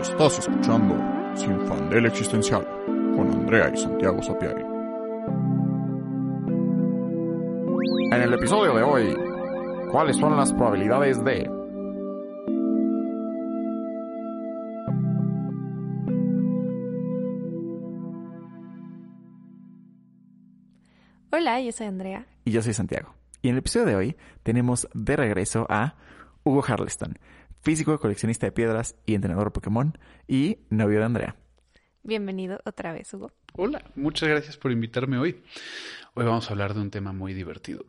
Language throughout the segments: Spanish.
Estás escuchando Sin Fandel Existencial con Andrea y Santiago Sapiari. En el episodio de hoy, ¿cuáles son las probabilidades de Hola, yo soy Andrea. Y yo soy Santiago. Y en el episodio de hoy tenemos de regreso a Hugo Harleston, físico, coleccionista de piedras y entrenador Pokémon y novio de Andrea. Bienvenido otra vez, Hugo. Hola, muchas gracias por invitarme hoy. Hoy vamos a hablar de un tema muy divertido,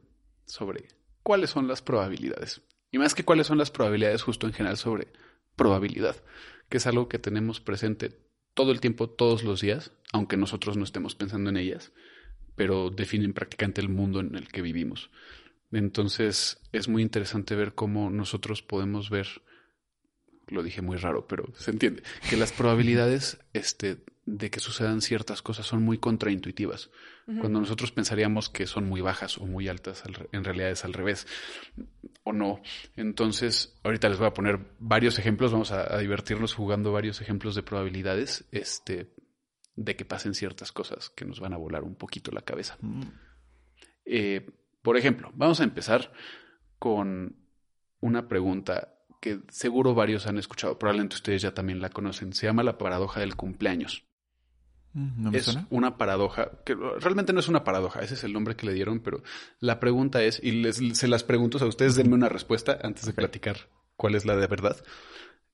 sobre cuáles son las probabilidades. Y más que cuáles son las probabilidades, justo en general sobre probabilidad, que es algo que tenemos presente todo el tiempo, todos los días, aunque nosotros no estemos pensando en ellas, pero definen prácticamente el mundo en el que vivimos. Entonces es muy interesante ver cómo nosotros podemos ver, lo dije muy raro, pero se entiende, que las probabilidades este, de que sucedan ciertas cosas son muy contraintuitivas. Cuando nosotros pensaríamos que son muy bajas o muy altas, en realidad es al revés, o no. Entonces, ahorita les voy a poner varios ejemplos, vamos a, a divertirnos jugando varios ejemplos de probabilidades, este, de que pasen ciertas cosas que nos van a volar un poquito la cabeza. Eh, por ejemplo, vamos a empezar con una pregunta que seguro varios han escuchado, probablemente ustedes ya también la conocen. Se llama la paradoja del cumpleaños. ¿No me es suena? una paradoja, que realmente no es una paradoja, ese es el nombre que le dieron, pero la pregunta es, y les, se las pregunto a ustedes, denme una respuesta antes de platicar cuál es la de verdad,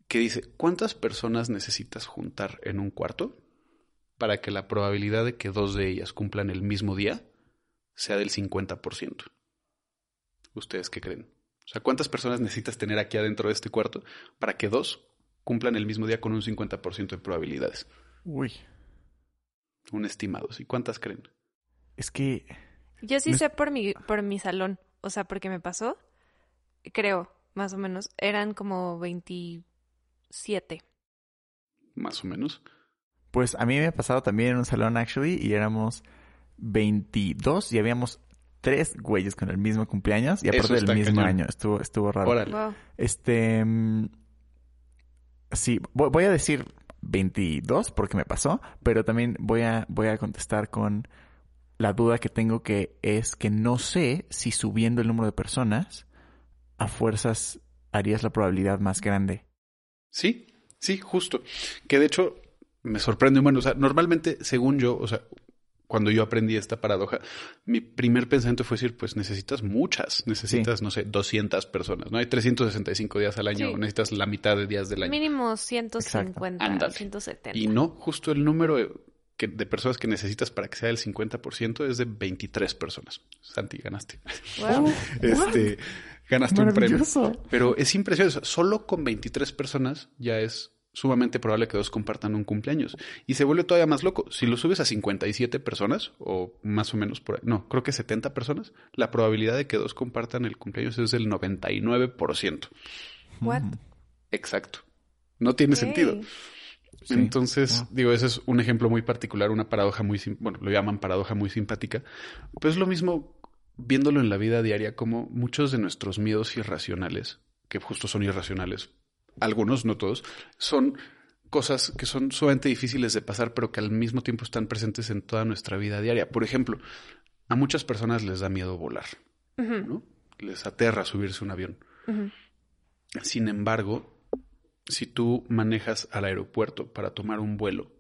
que dice, ¿cuántas personas necesitas juntar en un cuarto para que la probabilidad de que dos de ellas cumplan el mismo día sea del 50%? ¿Ustedes qué creen? O sea, ¿cuántas personas necesitas tener aquí adentro de este cuarto para que dos cumplan el mismo día con un 50% de probabilidades? Uy, Un estimado, ¿sí? ¿Cuántas creen? es que Yo sí No es- sé por mi, por mi salón, o sea, porque me pasó, creo, más o menos, eran como 27. Más o menos. Pues a mí me ha pasado también en un salón, actually, y éramos 22 y habíamos tres güeyes con el mismo cumpleaños y aparte del mismo cañón. año. Estuvo, estuvo raro. Órale. Wow. Este. mm, Sí, voy, voy a decir 22 porque me pasó, pero también voy a, voy a contestar con la duda que tengo que es que no sé si subiendo el número de personas a fuerzas harías la probabilidad más grande. Sí, sí, justo. Que de hecho me sorprende. Bueno, o sea, normalmente, según yo, o sea, cuando yo aprendí esta paradoja, mi primer pensamiento fue decir, pues necesitas muchas, necesitas, no sé, 200 personas, ¿no? Hay 365 días al año, Sí. necesitas la mitad de días del año. Mínimo 150, Ándale. 170. Y no, justo el número de, que- de personas que necesitas para que sea el 50% es de 23 personas. Santi, ganaste. Wow. Este, ganaste un premio. Maravilloso. Pero es impresionante. Solo con 23 personas ya es sumamente probable que dos compartan un cumpleaños. Y se vuelve todavía más loco. Si lo subes a 57 personas, o más o menos por ahí, no, creo que 70 personas, la probabilidad de que dos compartan el cumpleaños es del 99%. What? Exacto. No tiene sentido. Sí. Entonces, Wow. digo, ese es un ejemplo muy particular, una paradoja muy, bueno, lo llaman paradoja muy simpática. Pero es lo mismo viéndolo en la vida diaria, como muchos de nuestros miedos irracionales, que justo son irracionales, algunos, no todos, son cosas que son sumamente difíciles de pasar, pero que al mismo tiempo están presentes en toda nuestra vida diaria. Por ejemplo, a muchas personas les da miedo volar, ¿no? Les aterra subirse un avión. Sin embargo, si tú manejas al aeropuerto para tomar un vuelo,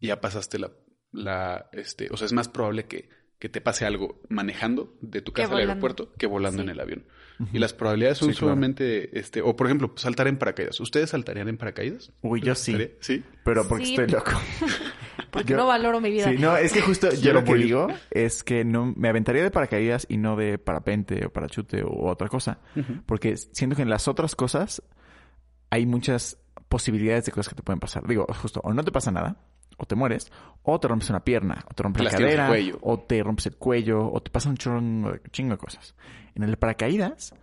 ya pasaste la, la este, o sea, es más probable que, que te pase algo manejando de tu casa al aeropuerto que volando Sí. en el avión. Y las probabilidades son Sí, claro. sumamente, este, o por ejemplo, saltar en paracaídas. ¿Ustedes saltarían en paracaídas? Uy, yo sí. Sí. Pero porque Sí. estoy loco. Porque Yo- no valoro mi vida. Sí, no, es que justo yo lo que digo es que no me aventaría de paracaídas y no de parapente o parachute o otra cosa. Porque siento que en las otras cosas hay muchas posibilidades de cosas que te pueden pasar. Digo, justo, o no te pasa nada, o te mueres, o te rompes una pierna, o te rompes la el cadera, cuello. o te rompes el cuello, o te pasa un chorro, chingo de cosas. En el paracaídas,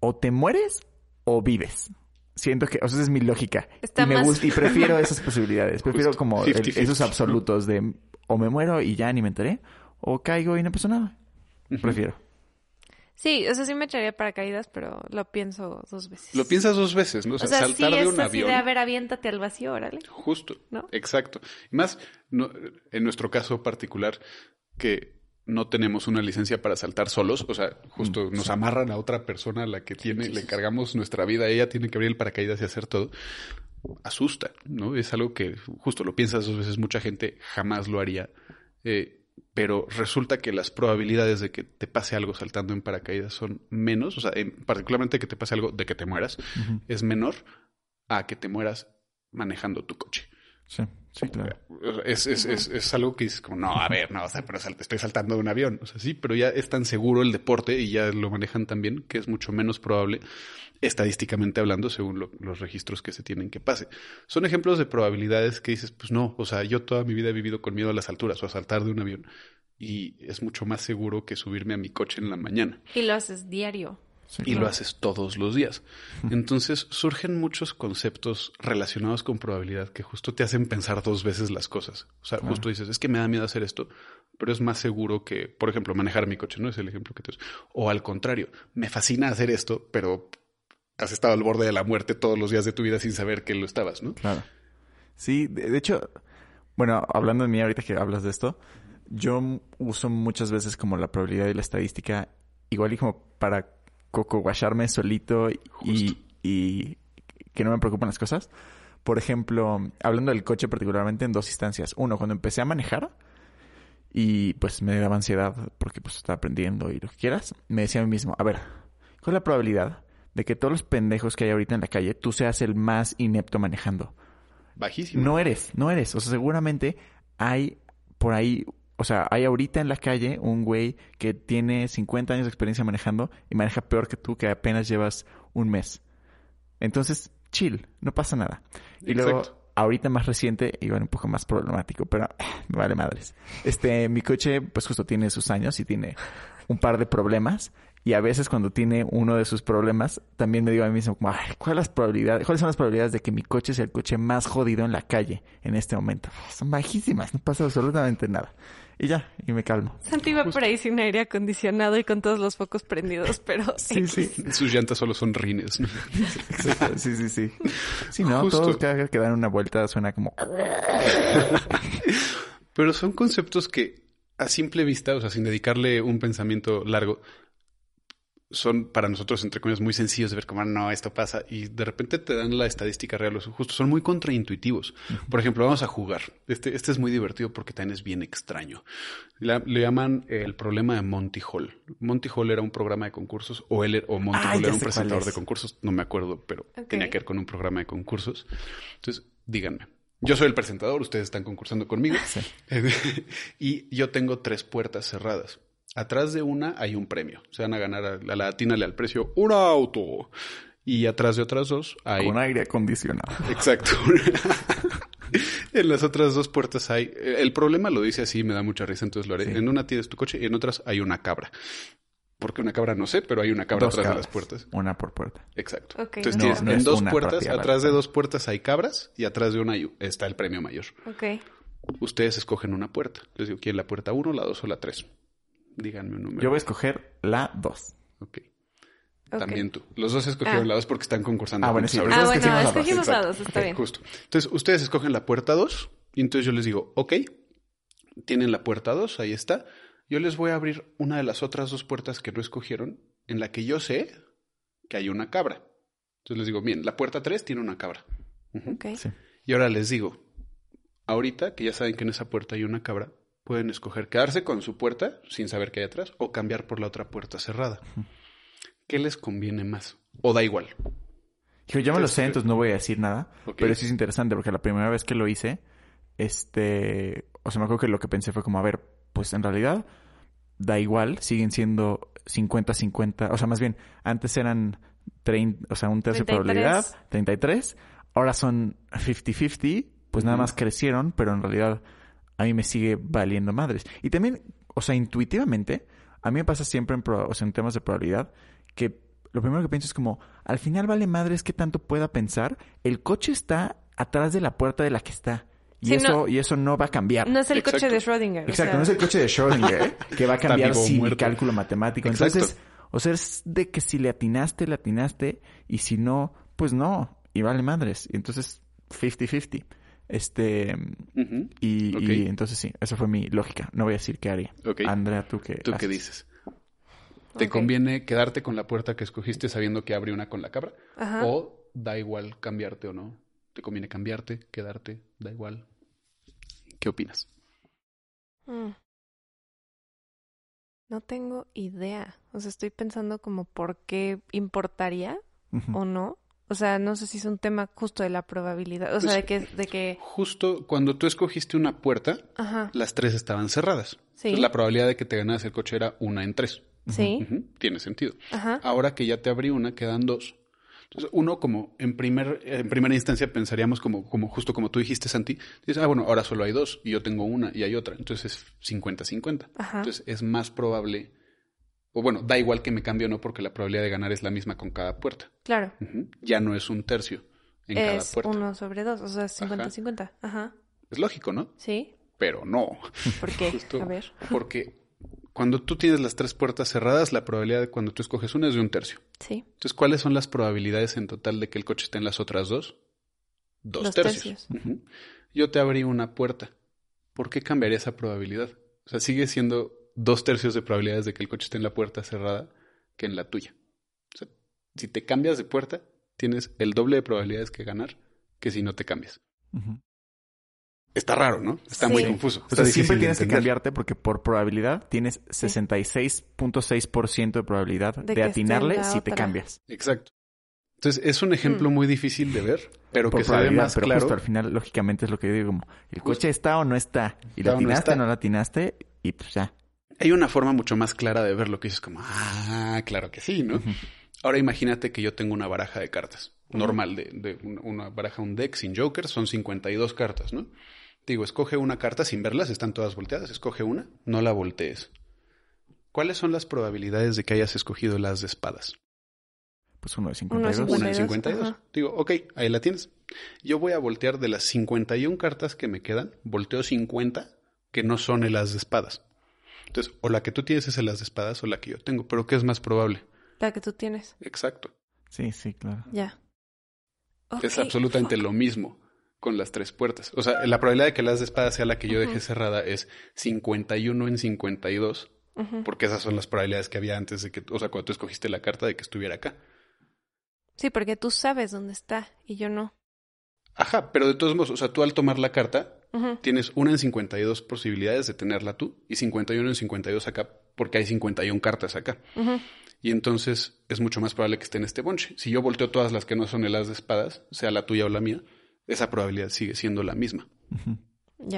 o te mueres o vives. Siento que, o sea, esa es mi lógica. Está y me más- gusta, y prefiero esas posibilidades. Prefiero Justo, como el- 50-50, esos absolutos de o me muero y ya ni me enteré, o caigo y no pasó nada. Prefiero. Sí, o sea, sí me echaría paracaídas, pero lo pienso dos veces. Lo piensas dos veces, ¿no? O O sea, saltar sí de es un así avión. de, a ver, aviéntate al vacío, órale. Justo. ¿No? Exacto. Y más, no- en nuestro caso particular, que no tenemos una licencia para saltar solos, o sea, justo nos amarran a otra persona a la que tiene, le encargamos nuestra vida, ella tiene que abrir el paracaídas y hacer todo. Asusta, ¿no? Es algo que justo lo piensas dos veces, mucha gente jamás lo haría. Eh, pero resulta que las probabilidades de que te pase algo saltando en paracaídas son menos, o sea, en- particularmente que te pase algo de que te mueras, es menor a que te mueras manejando tu coche. Sí, sí, claro. Es, es, es, es algo que es como, no, a ver, no, o sea, pero sal- estoy saltando de un avión. O sea, sí, pero ya es tan seguro el deporte y ya lo manejan tan bien que es mucho menos probable, estadísticamente hablando, según lo- los registros que se tienen que pase. Son ejemplos de probabilidades que dices, pues no, o sea, yo toda mi vida he vivido con miedo a las alturas o a saltar de un avión. Y es mucho más seguro que subirme a mi coche en la mañana Y lo haces diario. Sí, y claro. lo haces todos los días. Entonces surgen muchos conceptos relacionados con probabilidad que justo te hacen pensar dos veces las cosas. O sea, justo dices, es que me da miedo hacer esto, pero es más seguro que, por ejemplo, manejar mi coche, ¿no? Es el ejemplo que te O al contrario, me fascina hacer esto, pero has estado al borde de la muerte todos los días de tu vida sin saber que lo estabas, ¿no? Claro. Sí, de, hecho, bueno, hablando de mí ahorita que hablas de esto, yo uso muchas veces como la probabilidad y la estadística, igual y como para cocoguacharme solito y, y que no me preocupan las cosas. Por ejemplo, hablando del coche particularmente en dos instancias. Uno, cuando empecé a manejar y pues me daba ansiedad porque pues estaba aprendiendo y lo que quieras, me decía a mí mismo, a ver, ¿cuál es la probabilidad de que todos los pendejos que hay ahorita en la calle, tú seas el más inepto manejando? Bajísimo. No eres, no eres. O sea, seguramente hay por ahí, o sea, hay ahorita en la calle un güey que tiene 50 años de experiencia manejando y maneja peor que tú que apenas llevas un mes. Entonces, chill, no pasa nada. Y luego, ahorita más reciente, igual un poco más problemático, pero ah, me vale madres. Este, mi coche, pues justo tiene sus años y tiene un par de problemas. Y a veces cuando tiene uno de sus problemas, también me digo a mí mismo, como, "Ay, ¿cuál es las probabilidades, ¿cuáles son las probabilidades de que mi coche sea el coche más jodido en la calle en este momento? Son bajísimas, no pasa absolutamente nada. Y ya, y me calmo. Santi iba por ahí sin aire acondicionado y con todos los focos prendidos, pero... Sí, sí. Sus llantas solo son rines. ¿no? Sí, sí, sí. Sí, ¿no? Justo. Todos cada vez que dan una vuelta suena como... Pero son conceptos que a simple vista, o sea, sin dedicarle un pensamiento largo, son para nosotros, entre comillas, muy sencillos de ver como, "Ah, no, esto pasa. Y de repente te dan la estadística real, o justo son muy contraintuitivos. Por ejemplo, vamos a jugar. Este, este es muy divertido porque también es bien extraño. La- le llaman eh, el problema de Monty Hall. Monty Hall era un programa de concursos, o él, o Monty Ah, Hall era un presentador es. de concursos, no me acuerdo, pero tenía que ver con un programa de concursos. Entonces, díganme. Yo soy el presentador, ustedes están concursando conmigo. Sí. y yo tengo tres puertas cerradas. Atrás de una hay un premio. Se van a ganar a la latínale al precio un auto. Y atrás de otras dos hay. Con aire acondicionado. Exacto. en las otras dos puertas hay. El problema lo dice así, me da mucha risa, entonces lo haré. Sí. En una tienes tu coche y en otras hay una cabra. Porque una cabra no sé, pero hay una cabra Dos atrás cabras. de las puertas. Una por puerta. Exacto. Entonces no. tienes No en dos puertas, atrás de dos puertas hay cabras y atrás de una hay- está el premio mayor. Ok. Ustedes escogen una puerta. Les digo, ¿quién la puerta 1, la 2 o la 3? Díganme un número. Yo voy a escoger la 2. Ok. También tú. Los dos escogieron Ah. la 2 porque están concursando. Ah, bueno, sí. Ah, bueno, escogimos la está bien. Justo. Entonces, ustedes escogen la puerta 2 y entonces yo les digo, ok, tienen la puerta 2, ahí está. Yo les voy a abrir una de las otras dos puertas que no escogieron, en la que yo sé que hay una cabra. Entonces les digo, bien, la puerta 3 tiene una cabra. Ujú. Ok. Sí. Y ahora les digo, ahorita que ya saben que en esa puerta hay una cabra, pueden escoger quedarse con su puerta sin saber qué hay atrás o cambiar por la otra puerta cerrada. ¿Qué les conviene más? O da igual. Yo me lo sé, entonces no voy a decir nada. Pero sí es interesante porque la primera vez que lo hice, este... O sea, me acuerdo que lo que pensé fue como, a ver, pues en realidad da igual, siguen siendo 50-50. O sea, más bien, antes eran 30, o sea, un tercio de 33. probabilidad, 33. Ahora son 50-50, pues nada más crecieron, pero en realidad a mí me sigue valiendo madres. Y también, o sea, intuitivamente, a mí me pasa siempre en, proba- o sea, en temas de probabilidad que lo primero que pienso es como, al final vale madres que tanto pueda pensar, el coche está atrás de la puerta de la que está. Y, Sí, eso, no- y eso no va a cambiar. No es el Exacto. coche de Schrödinger. o Exacto, sea, no es el coche de Schrödinger que va a cambiar o sin mi muerto. cálculo matemático. Exacto. Entonces, O sea, es de que si le atinaste, le atinaste, y si no, pues no, y vale madres. Y entonces, 50-50. Este, y, y entonces sí, esa fue mi lógica. No voy a decir qué haría. Ok. Andrea, ¿tú qué ¿Tú qué dices? ¿Te conviene quedarte con la puerta que escogiste sabiendo que abre una con la cabra? Ajá. ¿O da igual cambiarte o no? ¿Te conviene cambiarte, quedarte? Da igual. ¿Qué opinas? Mm. No tengo idea. O sea, estoy pensando como por qué importaría o no. O sea, no sé si es un tema justo de la probabilidad. O sea, Pues- de que, de que, Justo cuando tú escogiste una puerta, ajá, las tres estaban cerradas. Sí. Entonces, la probabilidad de que te ganaras el coche era una en tres. sí, Tiene sentido. ajá, Ahora que ya te abrí una, quedan dos. Entonces, uno como en primer, en primera instancia pensaríamos como, como justo como tú dijiste, Santi, dices, ah, bueno, ahora solo hay dos y yo tengo una y hay otra. Entonces es 50-50. Ajá. Entonces es más probable, o bueno, da igual que me cambie o no porque la probabilidad de ganar es la misma con cada puerta. claro. Ya no es un tercio en cada Es puerta. uno sobre dos, o sea, 50-50. Ajá. Es lógico, ¿no? Sí, Pero no. ¿por qué? Justo A ver. Porque cuando tú tienes las tres puertas cerradas, la probabilidad de cuando tú escoges una es de un tercio. Sí, Entonces, ¿cuáles son las probabilidades en total de que el coche esté en las otras dos? Dos tercios. tercios. Yo te abrí una puerta. ¿Por qué cambiaría esa probabilidad? O sea, sigue siendo dos tercios de probabilidades de que el coche esté en la puerta cerrada que en la tuya. O sea, si te cambias de puerta, tienes el doble de probabilidades que ganar que si no te cambias. Está raro, ¿no? Está Sí. muy confuso. O sea, siempre tienes que cambiarte porque por probabilidad tienes 66.6% de probabilidad De atinarle si te cambias. Exacto. Entonces, es un ejemplo Hmm. muy difícil de ver, pero Por que se ve más pero claro. justo al final, lógicamente, es lo que yo digo, como, ¿el Justo. coche está o no está? Y Está la o no atinaste, está. no la atinaste, y pues ya. Hay una forma mucho más clara de ver lo que dices como, ah, claro que sí, ¿no? Ahora imagínate que yo tengo una baraja de cartas, normal, de, de una, una baraja, un deck sin joker, son 52 cartas, ¿no? Digo, escoge una carta sin verlas, están todas volteadas, escoge una, no la voltees. ¿Cuáles son las probabilidades de que hayas escogido las de espadas? Pues uno de Uno de 52. Una 52, 52. ajá. Digo, ok, ahí la tienes. Yo voy a voltear de las 51 cartas que me quedan, volteo 50 que no son el as de espadas. Entonces, o la que tú tienes es el as de espadas o la que yo tengo, pero ¿qué es más probable? La que tú tienes. Exacto. Sí, sí, claro. Ya. Es absolutamente fuck. lo mismo con las tres puertas. O sea, la probabilidad de que el as de espadas sea la que yo dejé cerrada es 51 en 52, Ujú. porque esas son las probabilidades que había antes de que, o sea, cuando tú escogiste la carta de que estuviera acá. Sí, porque tú sabes dónde está y yo no. Ajá, pero de todos modos, o sea, tú al tomar la carta, Tienes una en 52 posibilidades de tenerla tú y 51 en 52 acá porque hay 51 cartas acá. Y entonces es mucho más probable que esté en este bonche. Si yo volteo todas las que no son el as de espadas, sea la tuya o la mía, esa probabilidad sigue siendo la misma.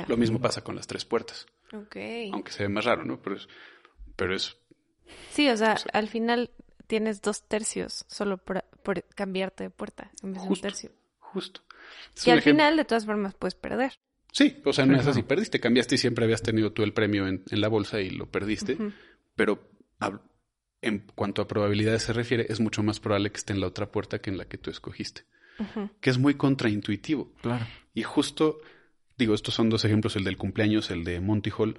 Lo mismo pasa con las tres puertas, aunque se ve más raro, ¿no? Pero es, pero es Sí, o sea, al final tienes dos tercios solo por, por cambiarte de puerta en vez de un Justo. tercio. justo. Es Y al ejemplo- final, de todas formas, puedes perder. Sí, o sea, no Sí, es así, perdiste, cambiaste y siempre habías tenido tú el premio en, en la bolsa y lo perdiste. Pero en cuanto a probabilidades se refiere, es mucho más probable que esté en la otra puerta que en la que tú escogiste, que es muy contraintuitivo. Claro. Y justo, digo, estos son dos ejemplos, el del cumpleaños, el de Monty Hall,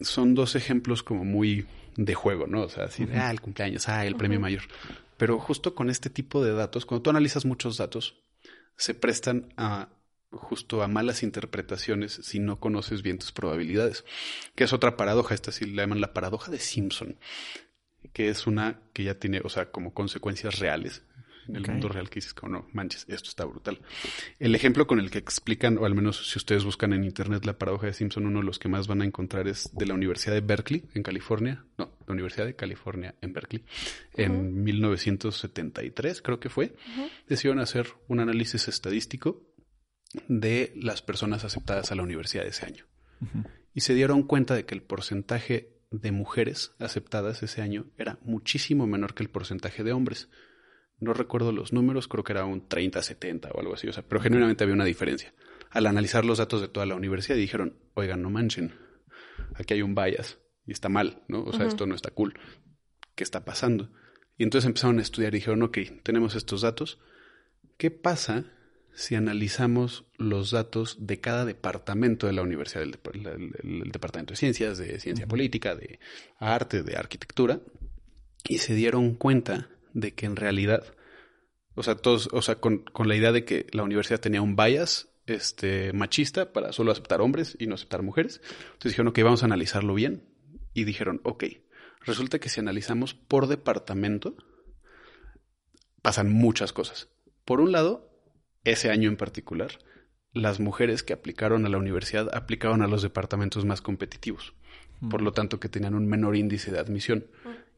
son dos ejemplos como muy de juego, ¿no? O sea, así de, ah, el cumpleaños, ah, el premio mayor. Pero justo con este tipo de datos, cuando tú analizas muchos datos, se prestan a justo a malas interpretaciones si no conoces bien tus probabilidades. Que es otra paradoja, esta sí la llaman la paradoja de Simpson, que es una que ya tiene, o sea, como consecuencias reales en el mundo real que dices, como no, manches, esto está brutal. El ejemplo con el que explican, o al menos si ustedes buscan en internet la paradoja de Simpson, uno de los que más van a encontrar es de la Universidad de Berkeley, en California. No, la Universidad de California en Berkeley. En 1973, creo que fue. Decidieron hacer un análisis estadístico de las personas aceptadas a la universidad ese año. Y se dieron cuenta de que el porcentaje de mujeres aceptadas ese año era muchísimo menor que el porcentaje de hombres. No recuerdo los números, creo que era un 30-70 o algo así, o sea, pero genuinamente había una diferencia. Al analizar los datos de toda la universidad dijeron, oigan, no manchen, aquí hay un bias y está mal, ¿no? O sea, esto no está cool. ¿Qué está pasando? Y entonces empezaron a estudiar y dijeron, ok, tenemos estos datos. ¿Qué pasa si analizamos los datos de cada departamento de la universidad, el, dep- el- el- el departamento de ciencias, de ciencia política, de arte, de arquitectura, y se dieron cuenta de que en realidad, o sea, todos, o sea, con, con la idea de que la universidad tenía un bias este, machista para solo aceptar hombres y no aceptar mujeres. Entonces dijeron, ok, vamos a analizarlo bien. Y dijeron, ok, resulta que si analizamos por departamento, pasan muchas cosas. Por un lado, ese año en particular, las mujeres que aplicaron a la universidad aplicaron a los departamentos más competitivos, por lo tanto que tenían un menor índice de admisión.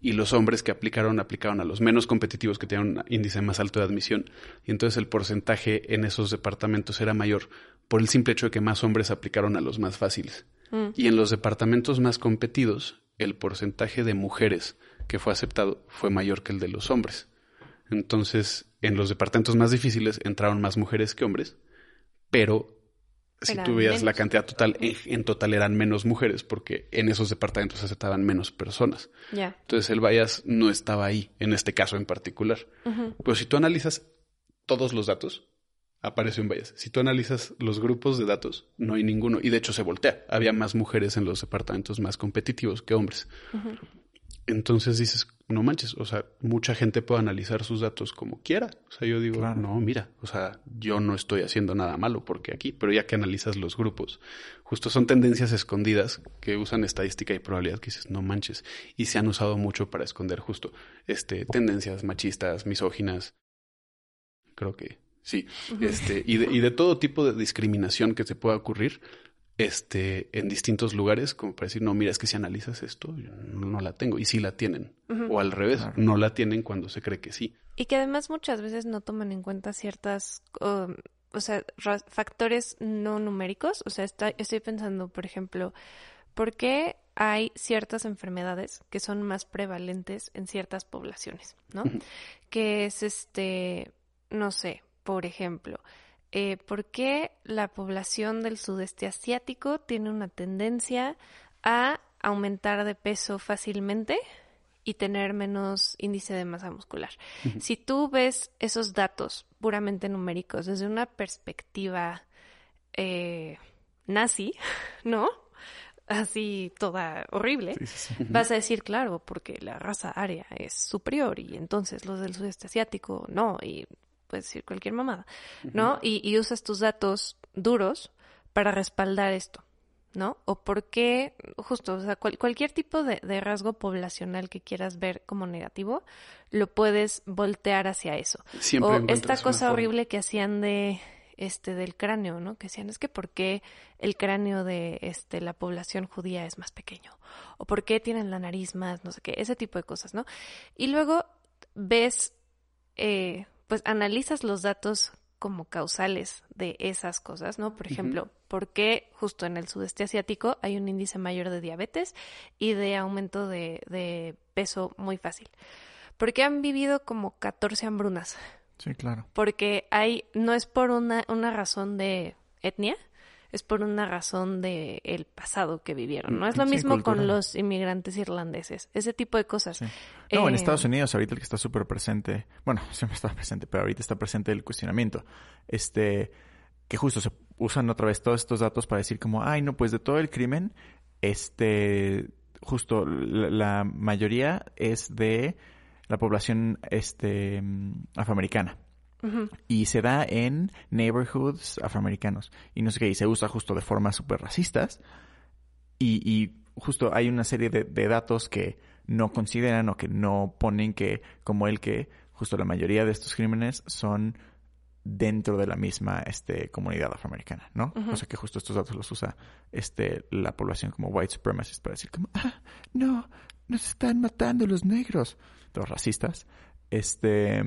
Y los hombres que aplicaron aplicaron a los menos competitivos que tenían un índice más alto de admisión. Y entonces el porcentaje en esos departamentos era mayor por el simple hecho de que más hombres aplicaron a los más fáciles. Y en los departamentos más competidos, el porcentaje de mujeres que fue aceptado fue mayor que el de los hombres. Entonces, en los departamentos más difíciles entraron más mujeres que hombres, pero si Eran tú veías la cantidad total, en, en total eran menos mujeres porque en esos departamentos aceptaban menos personas. Ya. Entonces el bias no estaba ahí, en este caso en particular. Pero si tú analizas todos los datos, aparece un bias. Si tú analizas los grupos de datos, no hay ninguno. Y de hecho se voltea. Había más mujeres en los departamentos más competitivos que hombres. Entonces dices, no manches, o sea, mucha gente puede analizar sus datos como quiera. O sea, yo digo, Claro. no, mira, o sea, yo no estoy haciendo nada malo porque aquí, pero ya que analizas los grupos, justo son tendencias escondidas que usan estadística y probabilidad que dices, no manches, y se han usado mucho para esconder justo este tendencias machistas, misóginas. Creo que sí, este y de, y de todo tipo de discriminación que se pueda ocurrir este, en distintos lugares, como para decir, no, mira, es que si analizas esto, yo no, no la tengo, y sí la tienen. O al revés, Claro. no la tienen cuando se cree que sí. Y que además muchas veces no toman en cuenta ciertas, um, o sea, factores no numéricos. O sea, está- estoy pensando, por ejemplo, ¿por qué hay ciertas enfermedades que son más prevalentes en ciertas poblaciones, ¿no? Que es este, no sé, por ejemplo, eh, ¿por qué la población del sudeste asiático tiene una tendencia a aumentar de peso fácilmente y tener menos índice de masa muscular? Si tú ves esos datos puramente numéricos desde una perspectiva eh, nazi, ¿no? Así toda horrible, Sí, sí, sí. vas a decir, claro, porque la raza aria es superior y entonces los del sudeste asiático no, y puedes decir cualquier mamada, ¿no? y, y usas tus datos duros para respaldar esto, ¿no? O por qué, justo, o sea, cual- cualquier tipo de, de rasgo poblacional que quieras ver como negativo, lo puedes voltear hacia eso. Siempre o esta cosa horrible que hacían de este del cráneo, ¿no? Que decían, es que por qué el cráneo de este la población judía es más pequeño o por qué tienen la nariz más, no sé qué, ese tipo de cosas, ¿no? Y luego ves eh, pues analizas los datos como causales de esas cosas, ¿no? Por ejemplo, ¿por qué justo en el sudeste asiático hay un índice mayor de diabetes y de aumento de, de peso muy fácil? Porque han vivido como 14 hambrunas Sí, claro. porque hay no es por una, una razón de etnia, es por una razón de el pasado que vivieron. No es lo Sí, mismo con los inmigrantes irlandeses, ese tipo de cosas. Sí. No, en Eh, Estados Unidos ahorita el que está súper presente, bueno, siempre está presente, pero ahorita está presente el cuestionamiento. Este, que justo se usan otra vez todos estos datos para decir como, ay, no, pues de todo el crimen, este, justo la, la mayoría es de la población, este, mm, Y se da en neighborhoods afroamericanos. Y no sé qué, y se usa justo de formas súper racistas. Y, y justo hay una serie de, de datos que no consideran o que no ponen que, como el que justo la mayoría de estos crímenes son dentro de la misma este, comunidad afroamericana, ¿no? O sea que justo estos datos los usa este, la población como white supremacists para decir como, ah, no, nos están matando los negros, los racistas. Este,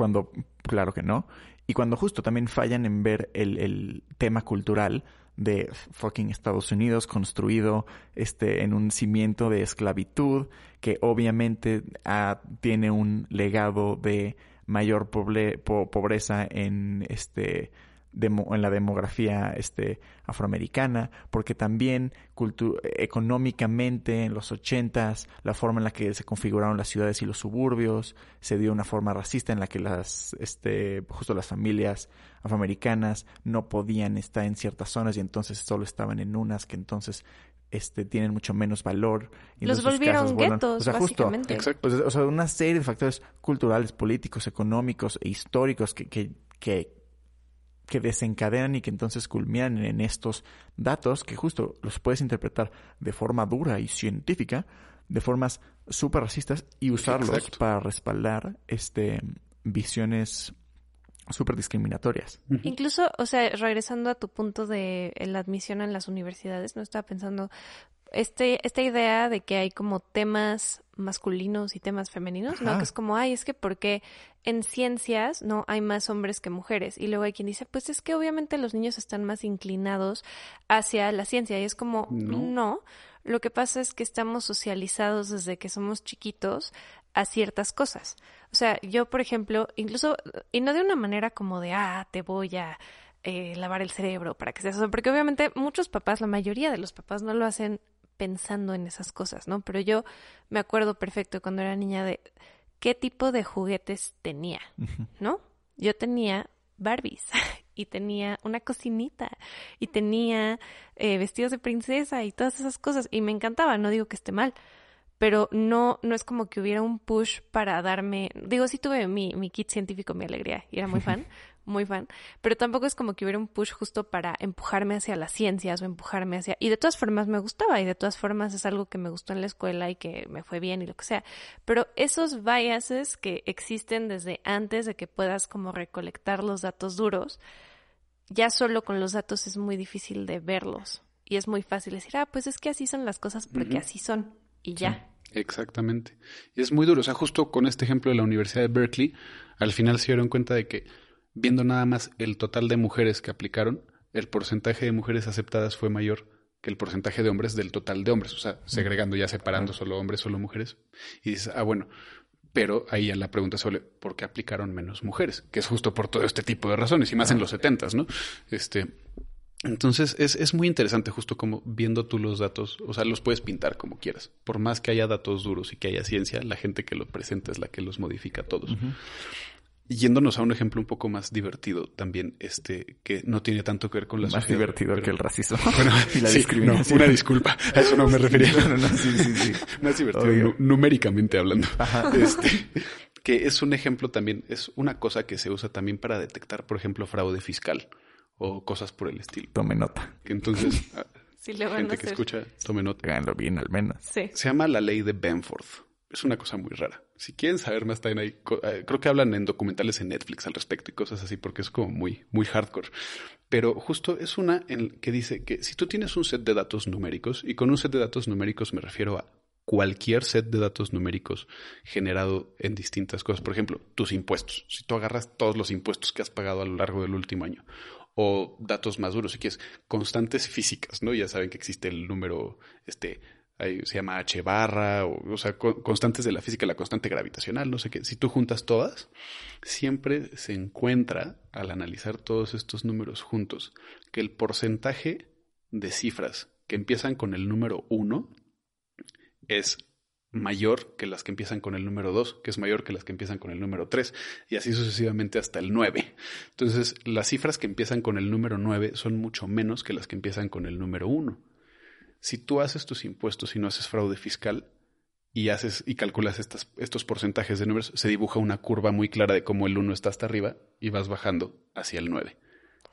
cuando, claro que no. Y cuando justo también fallan en ver el, el tema cultural de fucking Estados Unidos construido este, en un cimiento de esclavitud que obviamente ah, tiene un legado de mayor pobreza en este demo- en la demografía este afroamericana porque también cultu- económicamente en los ochentas la forma en la que se configuraron las ciudades y los suburbios se dio una forma racista en la que las este justo las familias afroamericanas no podían estar en ciertas zonas y entonces solo estaban en unas que entonces este, tienen mucho menos valor. y Los volvieron guetos, O sea, básicamente. Exacto. o sea, o sea, una serie de factores culturales, políticos, económicos e históricos que, que, que, que desencadenan y que entonces culminan en estos datos que justo los puedes interpretar de forma dura y científica, de formas súper racistas y usarlos Exacto. para respaldar este visiones súper discriminatorias. Incluso, o sea, regresando a tu punto de la admisión en las universidades, no estaba pensando este esta idea de que hay como temas masculinos y temas femeninos, ¿no? Que es como, ay, es que porque en ciencias no hay más hombres que mujeres y luego hay quien dice, pues es que obviamente los niños están más inclinados hacia la ciencia y es como, No. no. Lo que pasa es que estamos socializados desde que somos chiquitos a ciertas cosas. O sea, yo, por ejemplo, incluso, y no de una manera como de, ah, te voy a eh, lavar el cerebro para que seas eso, porque obviamente muchos papás, la mayoría de los papás no lo hacen pensando en esas cosas, ¿no? Pero yo me acuerdo perfecto cuando era niña de qué tipo de juguetes tenía, ¿no? Yo tenía Barbies y tenía una cocinita y tenía eh, vestidos de princesa y todas esas cosas y me encantaba, no digo que esté mal, pero no, no es como que hubiera un push para darme, digo, sí tuve mi, mi kit científico, mi alegría, y era muy fan, muy fan, pero tampoco es como que hubiera un push justo para empujarme hacia las ciencias o empujarme hacia, y de todas formas me gustaba, y de todas formas es algo que me gustó en la escuela y que me fue bien y lo que sea, pero esos biases que existen desde antes de que puedas como recolectar los datos duros, ya solo con los datos es muy difícil de verlos. Y es muy fácil decir, ah, pues es que así son las cosas porque así son. Y ya. Exactamente. Y es muy duro. O sea, justo con este ejemplo de la Universidad de Berkeley, al final se dieron cuenta de que, viendo nada más el total de mujeres que aplicaron, el porcentaje de mujeres aceptadas fue mayor que el porcentaje de hombres del total de hombres. O sea, segregando ya, separando solo hombres, solo mujeres. Y dices, ah, bueno. Pero ahí ya la pregunta sobre por qué aplicaron menos mujeres, que es justo por todo este tipo de razones, y más en los setentas, ¿no? Este, entonces es, es muy interesante justo como viendo tú los datos, o sea, los puedes pintar como quieras. Por más que haya datos duros y que haya ciencia, la gente que lo presenta es la que los modifica todos. Yéndonos a un ejemplo un poco más divertido también, este, que no tiene tanto que ver con la Más sociedad, divertido pero- que el racismo Bueno, y la sí, discriminación. no, una disculpa, a eso no me refería. No, no, no, sí, sí, sí. Más divertido, numéricamente hablando. Ajá. Este, que es un ejemplo también, es una cosa que se usa también para detectar, por ejemplo, fraude fiscal o cosas por el estilo. Tome nota. Que entonces, Sí le van a gente que escucha, tome nota. Háganlo bien al menos. Sí. Se llama la ley de Benford. Es una cosa muy rara. Si quieren saber más, también co- eh, creo que hablan en documentales en Netflix al respecto y cosas así, porque es como muy, muy hardcore. Pero justo es una en que dice que si tú tienes un set de datos numéricos, y con un set de datos numéricos me refiero a cualquier set de datos numéricos generado en distintas cosas. Por ejemplo, tus impuestos. Si tú agarras todos los impuestos que has pagado a lo largo del último año. O datos más duros, si quieres, constantes físicas, ¿no? Ya saben que existe el número, este, se llama H barra, o, o sea, co- constantes de la física, la constante gravitacional, no sé qué. Si tú juntas todas, siempre se encuentra, al analizar todos estos números juntos, que el porcentaje de cifras que empiezan con el número 1 es mayor que las que empiezan con el número 2, que es mayor que las que empiezan con el número 3, y así sucesivamente hasta el 9. Entonces, las cifras que empiezan con el número 9 son mucho menos que las que empiezan con el número 1. Si tú haces tus impuestos y no haces fraude fiscal y haces y calculas estas, estos porcentajes de números, se dibuja una curva muy clara de cómo el 1 está hasta arriba y vas bajando hacia el 9.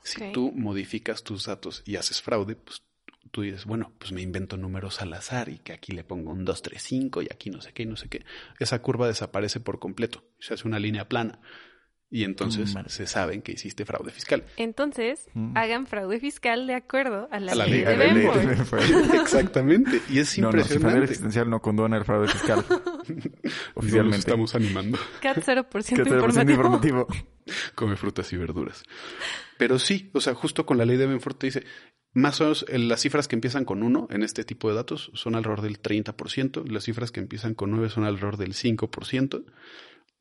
Si tú modificas tus datos y haces fraude, pues tú dices, bueno, pues me invento números al azar y que aquí le pongo un 2, 3, 5 y aquí no sé qué y no sé qué. Esa curva desaparece por completo. Se hace una línea plana. Y entonces Mal. se saben que hiciste fraude fiscal. Entonces, Mm. hagan fraude fiscal de acuerdo a la, A la ley, ley- de la ley de. Exactamente. Y es No, no, si Federal impresionante. Existencial no condona el fraude fiscal. Nos Oficialmente. estamos animando. CAT 0% ¿Qué te informativo. informativo? Come frutas y verduras. Pero sí, o sea, justo con la ley de Benford te dice, más o menos las cifras que empiezan con 1 en este tipo de datos son alrededor del 30%, las cifras que empiezan con 9 son alrededor del 5%,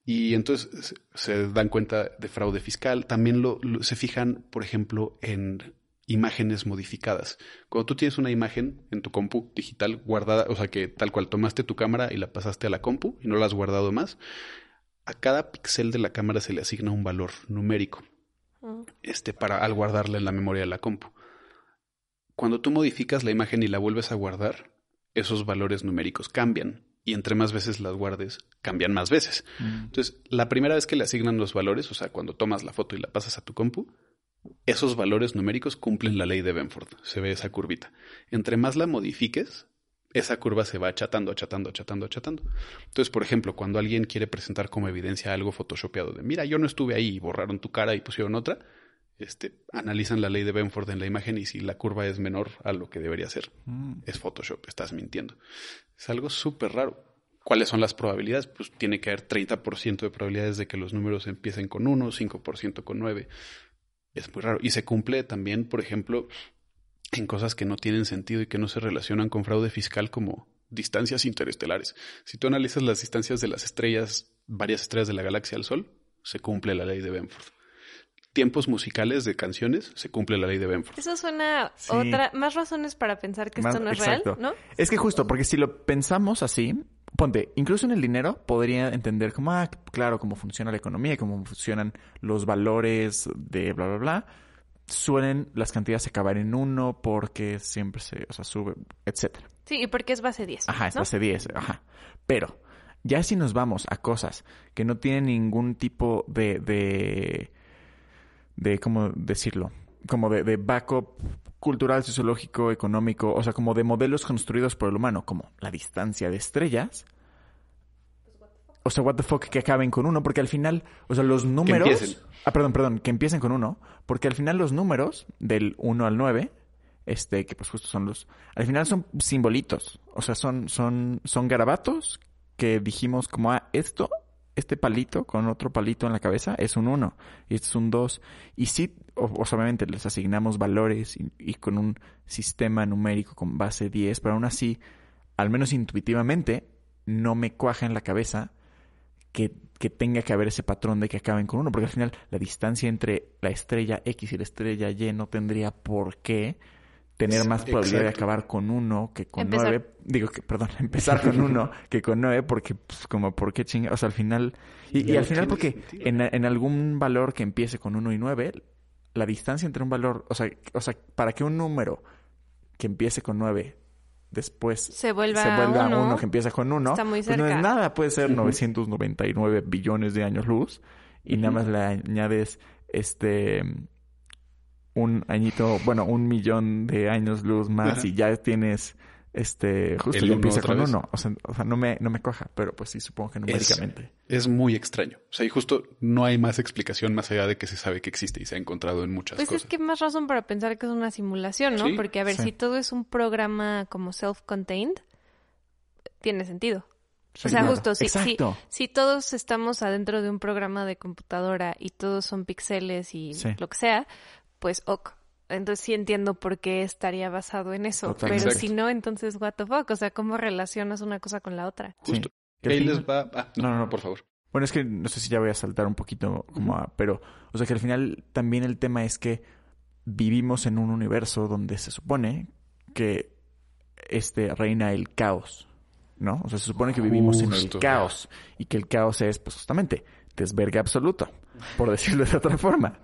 y entonces se- dan cuenta de fraude fiscal. También lo, lo- se fijan, por ejemplo, en imágenes modificadas. Cuando tú tienes una imagen en tu compu digital guardada, o sea que tal cual tomaste tu cámara y la pasaste a la compu y no la has guardado más, a cada píxel de la cámara se le asigna un valor numérico Mm. este, para al guardarla en la memoria de la compu. cuando tú modificas la imagen y la vuelves a guardar, esos valores numéricos cambian. Y entre más veces las guardes, cambian más veces. Mm. Entonces, la primera vez que le asignan los valores, o sea, cuando tomas la foto y la pasas a tu compu, esos valores numéricos cumplen la ley de Benford. Se ve esa curvita. Entre más la modifiques, esa curva se va achatando, achatando, achatando, achatando. Entonces, por ejemplo, cuando alguien quiere presentar como evidencia algo photoshopeado de, mira, yo no estuve ahí y borraron tu cara y pusieron otra, este, analizan la ley de Benford en la imagen y si la curva es menor a lo que debería ser, Mm. es Photoshop, estás mintiendo. Es algo súper raro. ¿Cuáles son las probabilidades? Pues tiene que haber 30% de probabilidades de que los números empiecen con 1, 5% con 9. Es muy raro. Y se cumple también, por ejemplo, en cosas que no tienen sentido y que no se relacionan con fraude fiscal como distancias interestelares. Si tú analizas las distancias de las estrellas, varias estrellas de la galaxia al Sol, se cumple la ley de Benford. Tiempos musicales de canciones, se cumple la ley de Benford. Eso suena Sí. otra, más razones para pensar que Más- esto no es exacto. real, ¿no? Es que justo, porque si lo pensamos así, ponte, incluso en el dinero podría entender como, ah, claro, cómo funciona la economía, cómo funcionan los valores de bla, bla, bla. Suelen las cantidades acabar en uno porque siempre se, o sea, sube, etcétera. Sí, y porque es base 10. Ajá, es ¿no? base 10, ajá. Pero, ya si nos vamos a cosas que no tienen ningún tipo de, de, de ¿cómo decirlo? Como de, de backup cultural, sociológico, económico, o sea, como de modelos construidos por el humano, como la distancia de estrellas. O sea, what the fuck, que acaben con uno, porque al final, o sea, los números... Ah, perdón, perdón, que empiecen con uno, porque al final los números del 1 al 9, este, que pues justo son los... Al final son simbolitos, o sea, son, son, son garabatos que dijimos como, ah, esto, este palito con otro palito en la cabeza es un 1 y este es un 2. Y sí, sea, obviamente les asignamos valores y, con un sistema numérico con base 10, pero aún así, al menos intuitivamente, no me cuaja en la cabeza que, que tenga que haber ese patrón de que acaben con uno, porque al final la distancia entre la estrella X y la estrella Y no tendría por qué tener más probabilidad de acabar con uno que con Empezar. nueve. Digo que, perdón, empezar con uno que con nueve, porque pues, como por qué chinga, o sea, al final, y, al final porque en, en algún valor que empiece con uno y nueve, la distancia entre un valor, o sea, o sea, para que un número que empiece con nueve después Se vuelva se vuelva uno, uno que empieza con uno, está muy pues no es cerca. nada, puede ser Ujú. 999 billones de años luz y nada más le añades este un añito, bueno, un millón de años luz más Ajá. y ya tienes este justo El uno empieza con vez. uno, o sea, o sea, no me no me coja, pero pues sí supongo que numéricamente. Es muy extraño. O sea, y justo no hay más explicación más allá de que se sabe que existe y se ha encontrado en muchas Pues cosas. es que más razón para pensar que es una simulación, ¿no? Sí, Porque a ver, sí. si todo es un programa como self-contained, tiene sentido. Sí, o sea, claro. justo, si, si, si todos estamos adentro de un programa de computadora y todos son píxeles y Sí. lo que sea, pues ok. Entonces sí entiendo por qué estaría basado en eso. Total. Pero Exacto. si no, entonces what the fuck. O sea, ¿cómo relacionas una cosa con la otra? Sí. Justo. Ahí final- les va. Ah, no, No, no, por favor. Bueno, es que no sé si ya voy a saltar un poquito como a, pero, o sea que al final también el tema es que vivimos en un universo donde se supone que este reina el caos, ¿no? O sea, se supone que vivimos en el caos y que el caos es, pues justamente, desvergue absoluto, por decirlo de otra forma.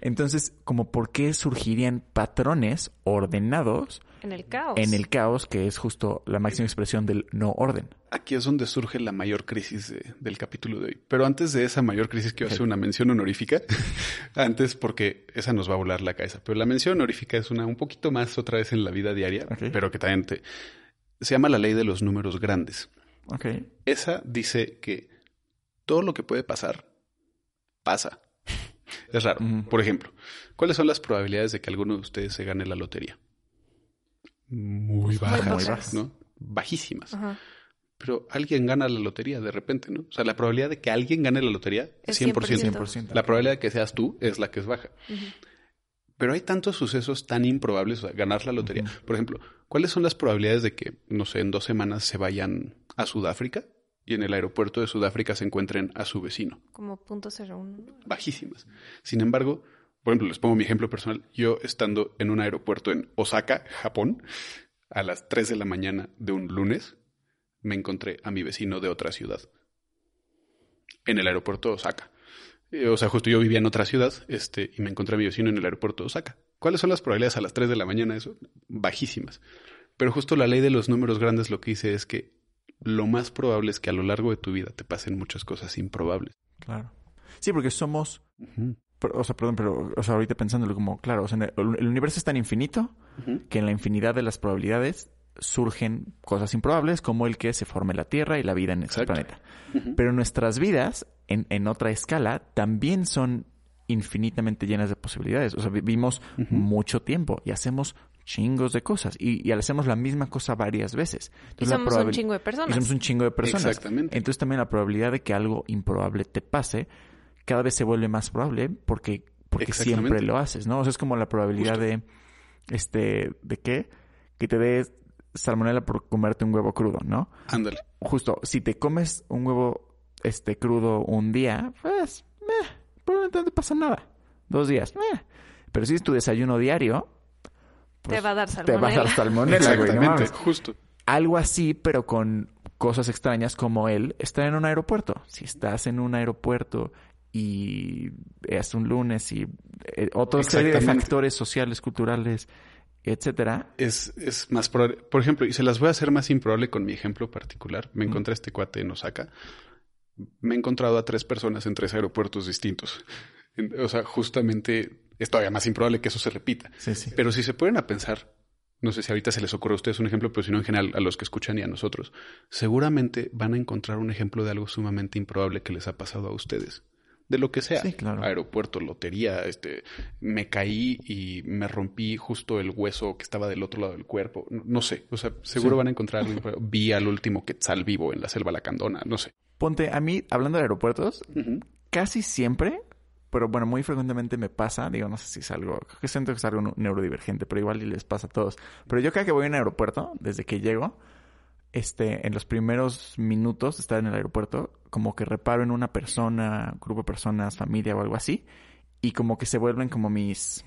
Entonces, como por qué surgirían patrones ordenados En el caos. en el caos, que es justo la máxima expresión del no orden. Aquí es donde surge la mayor crisis de- del capítulo de hoy. Pero antes de esa mayor crisis, quiero hacer una mención honorífica. antes, porque esa nos va a volar la cabeza. Pero la mención honorífica es una un poquito más otra vez en la vida diaria, pero que también te- se llama la ley de los números grandes. Ok. Esa dice que todo lo que puede pasar, pasa. Es raro. Por ejemplo, ¿cuáles son las probabilidades de que alguno de ustedes se gane la lotería? Muy bajas, Muy bajas. ¿no? Bajísimas. Ajá. Pero alguien gana la lotería de repente, ¿no? O sea, la probabilidad de que alguien gane la lotería es Es 100%. 100%. La probabilidad de que seas tú es la que es baja. Pero hay tantos sucesos tan improbables, o sea, ganar la lotería. Por ejemplo, ¿cuáles son las probabilidades de que, no sé, en dos semanas se vayan a Sudáfrica y en el aeropuerto de Sudáfrica se encuentren a su vecino? Como punto cero uno. Bajísimas. Sin embargo, por ejemplo, les pongo mi ejemplo personal. Yo estando en un aeropuerto en Osaka, Japón, a las 3 de la mañana de un lunes, me encontré a mi vecino de otra ciudad. En el aeropuerto de Osaka. Eh, O sea, justo yo vivía en otra ciudad, este, y me encontré a mi vecino en el aeropuerto de Osaka. ¿Cuáles son las probabilidades a las 3 de la mañana? Eso, bajísimas. Pero justo la ley de los números grandes lo que dice es que lo más probable es que a lo largo de tu vida te pasen muchas cosas improbables. Claro. Sí, porque somos... O sea, perdón, pero o sea, ahorita pensándolo como, claro, o sea, el, el universo es tan infinito que en la infinidad de las probabilidades surgen cosas improbables como el que se forme la Tierra y la vida en este planeta. Pero nuestras vidas, en, en, otra escala, también son infinitamente llenas de posibilidades. O sea, vivimos mucho tiempo y hacemos chingos de cosas y, y, hacemos la misma cosa varias veces. Entonces, y somos un chingo de personas. Y somos un chingo de personas. Exactamente. Entonces también la probabilidad de que algo improbable te pase cada vez se vuelve más probable porque, porque siempre lo haces, ¿no? O sea, es como la probabilidad Justo. de, este, ¿de qué? Que te dé salmonela por comerte un huevo crudo, ¿no? Ándale. Justo, si te comes un huevo, este, crudo un día, pues, meh, probablemente no te pasa nada. Dos días, meh. Pero si es tu desayuno diario, pues, te va a dar Te salmonela. va a dar salmonela, güey. no Exactamente, mames. justo. Algo así, pero con cosas extrañas como él estar en un aeropuerto. Si estás en un aeropuerto y es un lunes y eh, otra serie de factores sociales, culturales, etcétera. Es, es más probable. Por ejemplo, y se las voy a hacer más improbable con mi ejemplo particular. Me encontré a este cuate en Osaka. Me he encontrado a tres personas en tres aeropuertos distintos. O sea, justamente es todavía más improbable que eso se repita. Sí, sí. Pero si se pueden a pensar, no sé si ahorita se les ocurre a ustedes un ejemplo, pero si no en general a los que escuchan y a nosotros, seguramente van a encontrar un ejemplo de algo sumamente improbable que les ha pasado a ustedes. De lo que sea. Sí, claro. Aeropuerto, lotería, este, me caí y me rompí justo el hueso que estaba del otro lado del cuerpo. No, no sé. O sea, seguro van a encontrar algo improbable. Vi al último quetzal vivo en la selva lacandona. No sé. Ponte, a mí, hablando de aeropuertos, casi siempre, pero bueno, muy frecuentemente me pasa, digo, no sé si es algo, creo que siento que es algo neurodivergente, pero igual y les pasa a todos. Pero yo cada que voy a un aeropuerto, desde que llego, este, en los primeros minutos de estar en el aeropuerto, como que reparo en una persona, grupo de personas, familia o algo así, y como que se vuelven como mis,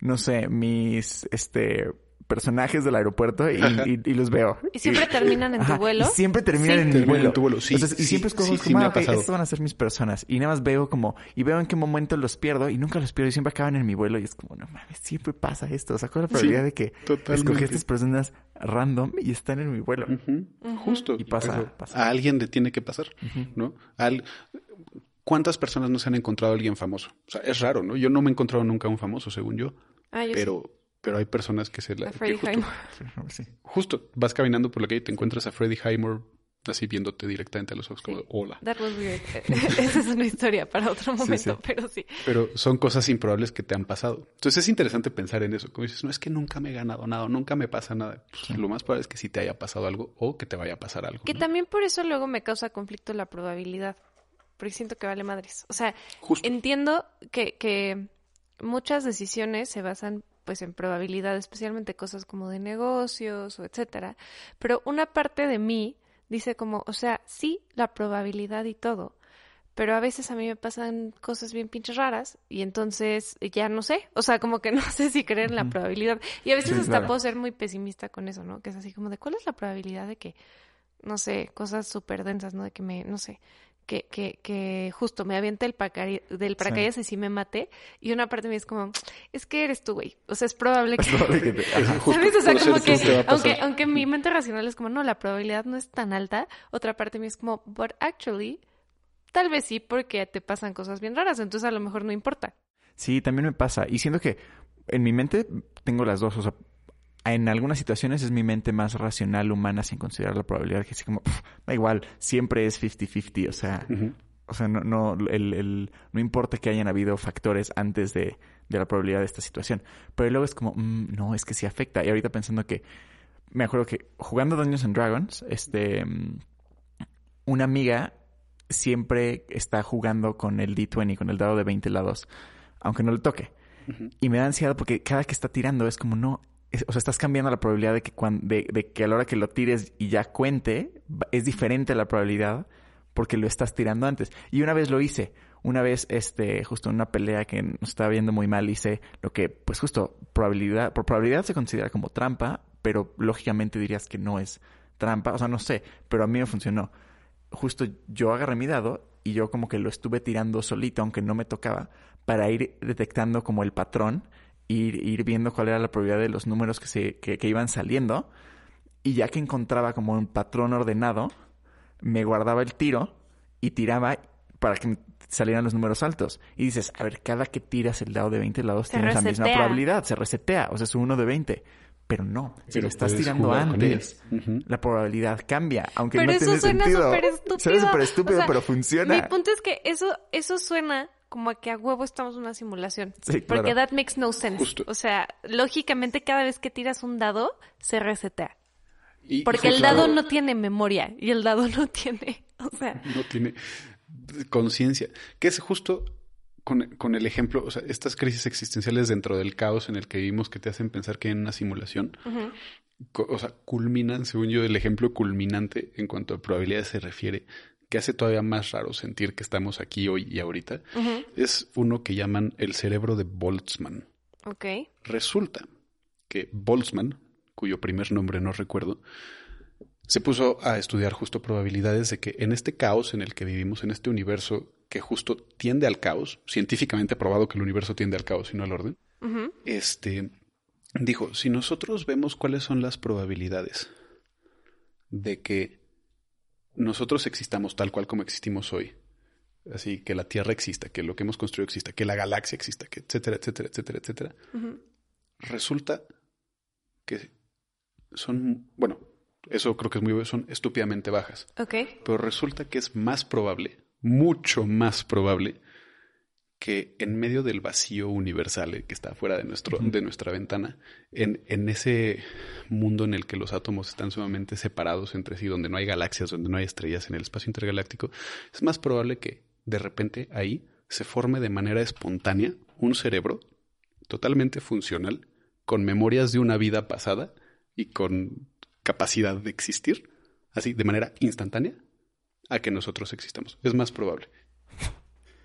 no sé, mis, este, personajes del aeropuerto y, y- y los veo. Y siempre terminan en tu Ajá, vuelo. y siempre terminan Sí. en mi Terminan vuelo. en tu vuelo, sí, O sea, y sí, siempre escojo sí, sí como, me ha ok, pasado. estas van a ser mis personas. Y nada más veo como, y veo en qué momento los pierdo y nunca los pierdo y siempre acaban en mi vuelo. Y es como, no mames, siempre pasa esto. O sea, ¿cuál es la Sí, probabilidad de que totalmente. escogí estas personas random y están en mi vuelo? Justo. Y pasa, pasa. A alguien le tiene que pasar, ¿no? Al... ¿Cuántas personas no se han encontrado a alguien famoso? O sea, es raro, ¿no? Yo no me he encontrado nunca a un famoso, según yo. Ah, yo sí. pero, pero hay personas que se la... A que Freddie justo, Highmore. Sí. justo vas caminando por la calle y te encuentras a Freddie Highmore así viéndote directamente a los ojos como, hola. That was weird. Esa es una historia para otro momento, sí. pero sí. Pero son cosas improbables que te han pasado. Entonces es interesante pensar en eso. Como dices, no es que nunca me he ganado nada, nunca me pasa nada. Pues, Lo más probable es que sí te haya pasado algo o que te vaya a pasar algo. Que ¿no? también por eso luego me causa conflicto la probabilidad. Porque siento que vale madres. O sea, Justo. entiendo que, que muchas decisiones se basan pues en probabilidad, especialmente cosas como de negocios o etcétera. Pero una parte de mí dice como, o sea, sí, la probabilidad y todo. Pero a veces a mí me pasan cosas bien pinches raras y entonces ya no sé. O sea, como que no sé si creer en la probabilidad. Y a veces Sí, hasta claro. puedo ser muy pesimista con eso, ¿no? Que es así como de, ¿cuál es la probabilidad de que, no sé, cosas súper densas, ¿no? De que me, no sé, que, que, que justo me aviente el del paracaídas y sí me mate. Y una parte de mí es como, es que eres tú, güey. O sea, es probable que... Es probable que te- ajá. Justo ¿Sabes? O sea, por como ser que, tú te va a pasar. aunque, aunque mi mente racional es como, no, la probabilidad no es tan alta, otra parte de mí es como, but actually, tal vez sí, porque te pasan cosas bien raras, entonces a lo mejor no importa. Sí, también me pasa. Y siento que en mi mente tengo las dos. O sea, en algunas situaciones es mi mente más racional, humana, sin considerar la probabilidad. Que así como, pff, da igual, siempre es 50-50. O sea, o sea no, no, el, el- no importa que hayan habido factores antes de, de la probabilidad de esta situación. Pero luego es como, mm, no, es que sí afecta. Y ahorita pensando que, me acuerdo que jugando Dungeons and Dragons, este, mm, una amiga siempre está jugando con el D20, con el dado de 20 lados, aunque no le toque. Y me da ansiedad porque cada que está tirando es como no. O sea, estás cambiando la probabilidad de que, cuan- de, de que a la hora que lo tires y ya cuente, es diferente la probabilidad porque lo estás tirando antes. Y una vez lo hice. Una vez, este, justo en una pelea que nos estaba viendo muy mal, hice lo que, pues justo, probabilidad, por probabilidad se considera como trampa, pero lógicamente dirías que no es trampa. O sea, no sé, pero a mí me funcionó. Justo yo agarré mi dado y yo como que lo estuve tirando solito, aunque no me tocaba, para ir detectando como el patrón ir, ir viendo cuál era la probabilidad de los números que, se, que, que iban saliendo. Y ya que encontraba como un patrón ordenado, me guardaba el tiro y tiraba para que salieran los números altos. Y dices, a ver, cada que tiras el dado de 20 lados Se tienes la misma probabilidad, se resetea, o sea, es un 1 de 20. Pero no, si Pero lo estás tirando antes, la probabilidad cambia, aunque Pero no eso tiene suena sentido. súper estúpido. Suena súper estúpido, O sea, pero funciona. Mi punto es que eso, eso suena como a que a huevo estamos en una simulación. Sí, Porque that makes no sense. Justo. O sea, lógicamente cada vez que tiras un dado, se resetea. Y- Porque el claro, dado no tiene memoria y el dado no tiene, o sea, no tiene conciencia. Que es justo con, con el ejemplo, o sea, estas crisis existenciales dentro del caos en el que vivimos que te hacen pensar que hay una simulación, o sea, culminan, según yo, el ejemplo culminante en cuanto a probabilidades se refiere, que hace todavía más raro sentir que estamos aquí hoy y ahorita, es uno que llaman el cerebro de Boltzmann. ok, Resulta que Boltzmann, cuyo primer nombre no recuerdo, se puso a estudiar justo probabilidades de que en este caos en el que vivimos, en este universo que justo tiende al caos, científicamente probado que el universo tiende al caos y no al orden, este dijo, si nosotros vemos cuáles son las probabilidades de que nosotros existamos tal cual como existimos hoy, así que la Tierra exista, que lo que hemos construido exista, que la galaxia exista, que etcétera, etcétera, etcétera, etcétera, resulta que son, bueno, eso creo que es muy son estúpidamente bajas, ok, pero resulta que es más probable, mucho más probable que en medio del vacío universal eh, que está fuera de, nuestro, de nuestra ventana, en, en ese mundo en el que los átomos están sumamente separados entre sí, donde no hay galaxias, donde no hay estrellas en el espacio intergaláctico, es más probable que de repente ahí se forme de manera espontánea un cerebro totalmente funcional, con memorias de una vida pasada y con capacidad de existir, así de manera instantánea, a que nosotros existamos. Es más probable.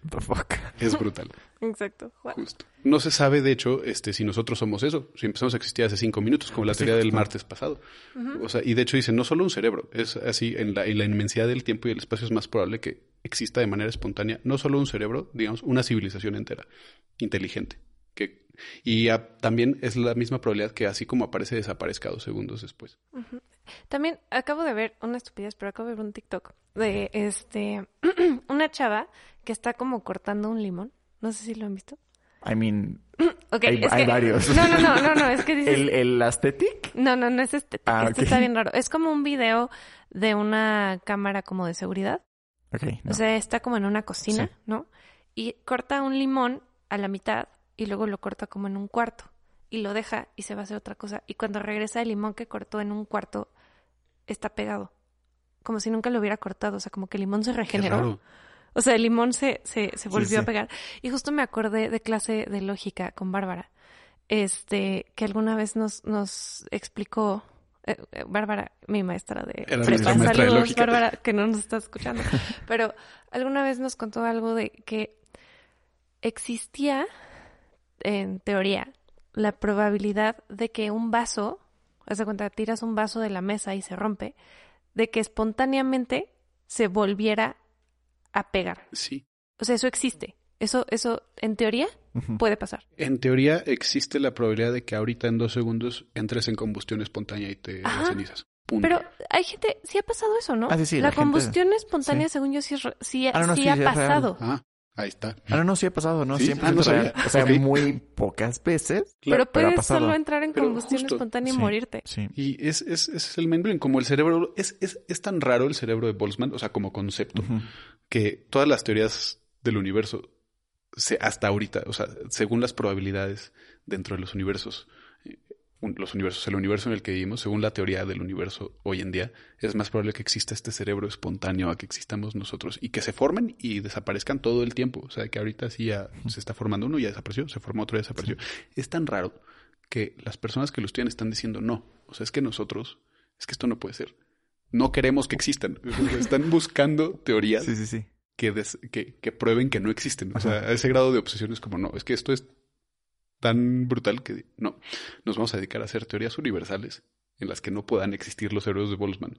The fuck. Es brutal. exacto. Justo. No se sabe, de hecho, este, si nosotros somos eso, si empezamos a existir hace cinco minutos, como la teoría del martes pasado. O sea, y de hecho dice, no solo un cerebro, es así, en la, en la inmensidad del tiempo y el espacio es más probable que exista de manera espontánea, no solo un cerebro, digamos, una civilización entera, inteligente. Que, y también es la misma probabilidad que así como aparece, desaparezca dos segundos después. También acabo de ver una estupidez, pero acabo de ver un TikTok de este una chava que está como cortando un limón. No sé si lo han visto. I mean, Ok, Hay- es hay que- varios. No, no, no, no, no, es que dices el, el aesthetic. No, no, no es. Ah, este está bien raro. Es como un video de una cámara como de seguridad. Ok, no. O sea, está como en una cocina, Sí. ¿no? Y corta un limón a la mitad y luego lo corta como en un cuarto. Y lo deja y se va a hacer otra cosa. Y cuando regresa el limón que cortó en un cuarto está pegado. Como si nunca lo hubiera cortado. O sea, como que el limón se regeneró. O sea, el limón se, se, se volvió sí. a pegar. Y justo me acordé de clase de lógica con Bárbara. Este, que alguna vez nos, nos explicó, eh, eh, Bárbara, mi maestra de Era prepa. nuestra maestra de Saludos. Bárbara, que no nos está escuchando. Pero alguna vez nos contó algo de que existía, en teoría, la probabilidad de que un vaso, haz de cuenta, tiras un vaso de la mesa y se rompe, de que espontáneamente se volviera a pegar. Sí. O sea, eso existe. Eso, eso, en teoría, puede pasar. En teoría existe la probabilidad de que ahorita en dos segundos entres en combustión espontánea y te Ajá. cenizas. Punto. Pero hay gente, sí ha pasado eso, ¿no? Ah, sí, sí, la, la gente- combustión espontánea, sí. según yo, sí, sí, Ah, no, no, sí sí, ha pasado. Ah, ahí está. Ah, no, no, sí ha pasado, ¿no? ¿Sí? Siempre Ah, no. O sea, muy pocas veces. pero pero ha puedes solo entrar en Pero combustión justo, espontánea y sí. morirte. Sí. Y es, es, es el mind blowing. Como el cerebro, es, es, es tan raro el cerebro de Boltzmann, o sea, como concepto, que todas las teorías del universo, se, hasta ahorita, o sea, según las probabilidades dentro de los universos, un- los universos, el universo en el que vivimos, según la teoría del universo hoy en día, es más probable que exista este cerebro espontáneo a que existamos nosotros y que se formen y desaparezcan todo el tiempo. O sea, que ahorita sí ya se está formando uno, ya desapareció, se formó otro, ya desapareció. Es tan raro que las personas que lo estudian están diciendo no. O sea, es que nosotros, es que esto no puede ser. No queremos que existan. Están buscando teorías Sí, sí, sí. que, des- que, que prueben que no existen. O sea, a ese grado de obsesión es como, no, es que esto es tan brutal que no, nos vamos a dedicar a hacer teorías universales en las que no puedan existir los cerebros de Boltzmann.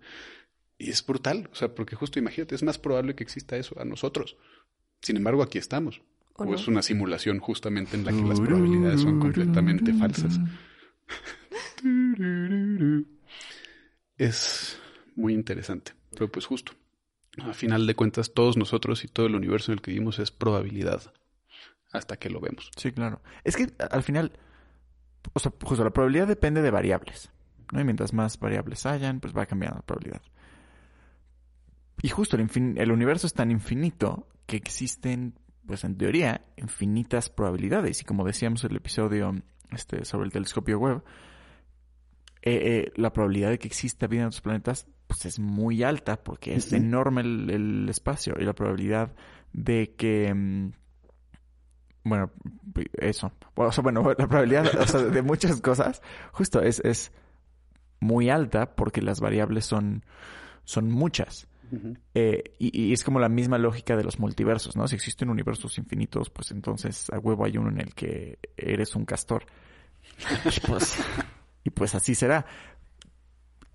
Y es brutal, o sea, porque justo imagínate, es más probable que exista eso a nosotros. Sin embargo, aquí estamos. ¿O o, no? es una simulación justamente en la que las probabilidades son completamente falsas. Es muy interesante, pero pues justo. A final de cuentas, todos nosotros y todo el universo en el que vivimos es probabilidad hasta que lo vemos. Sí, claro. Es que al final, o sea, justo la probabilidad depende de variables. ¿no? Y mientras más variables hayan, pues va cambiando la probabilidad. Y justo el, el universo es tan infinito que existen, pues en teoría, infinitas probabilidades. Y como decíamos en el episodio este, sobre el telescopio web, eh, eh, la probabilidad de que exista vida en otros planetas pues es muy alta porque es enorme el, el espacio y la probabilidad de que mm, bueno eso o sea bueno la probabilidad o sea, de muchas cosas justo es, es muy alta porque las variables son son muchas eh, y, y es como la misma lógica de los multiversos, ¿no? Si existen universos infinitos, pues entonces a huevo hay uno en el que eres un castor. Y pues, y pues así será.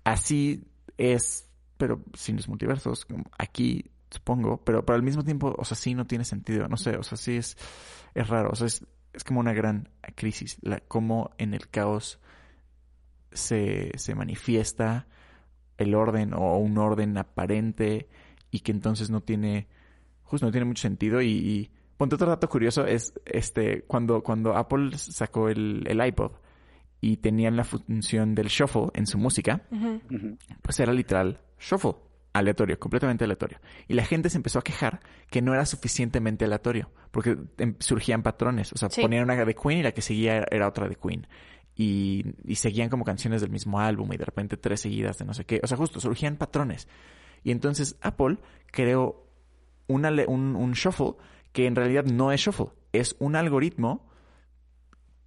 Así es, pero sin los multiversos, aquí supongo, pero, pero al mismo tiempo, o sea, sí no tiene sentido, no sé, o sea, sí es, es raro, o sea, es, es como una gran crisis, la, cómo en el caos se, se manifiesta el orden o un orden aparente y que entonces no tiene, justo no tiene mucho sentido y, y ponte otro dato curioso es este cuando, cuando Apple sacó el, el iPod y tenían la función del shuffle en su música, pues era literal shuffle, aleatorio, completamente aleatorio. Y la gente se empezó a quejar que no era suficientemente aleatorio, porque em, surgían patrones, o sea, Sí. ponían una de Queen y la que seguía era otra de Queen. Y, y seguían como canciones del mismo álbum y de repente tres seguidas de no sé qué. O sea, justo, surgían patrones. Y entonces Apple creó una un, un shuffle que en realidad no es shuffle, es un algoritmo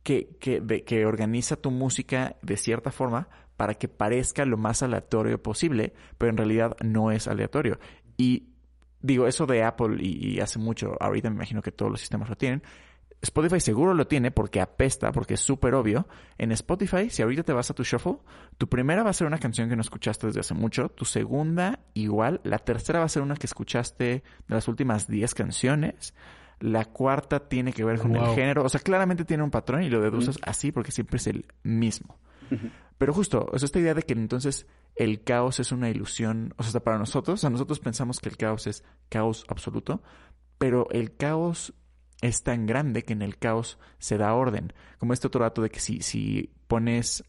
que, que, de- que organiza tu música de cierta forma para que parezca lo más aleatorio posible, pero en realidad no es aleatorio. Y digo, eso de Apple y, y hace mucho, ahorita me imagino que todos los sistemas lo tienen. Spotify seguro lo tiene porque apesta, porque es súper obvio. En Spotify, si ahorita te vas a tu shuffle, tu primera va a ser una canción que no escuchaste desde hace mucho, tu segunda igual, la tercera va a ser una que escuchaste de las últimas 10 canciones, la cuarta tiene que ver con Wow. el género, o sea, claramente tiene un patrón y lo deduces así porque siempre es el mismo. Pero justo, o sea, esta idea de que entonces el caos es una ilusión, o sea, hasta para nosotros, o sea, nosotros pensamos que el caos es caos absoluto, pero el caos es tan grande que en el caos se da orden. Como este otro dato de que si, si pones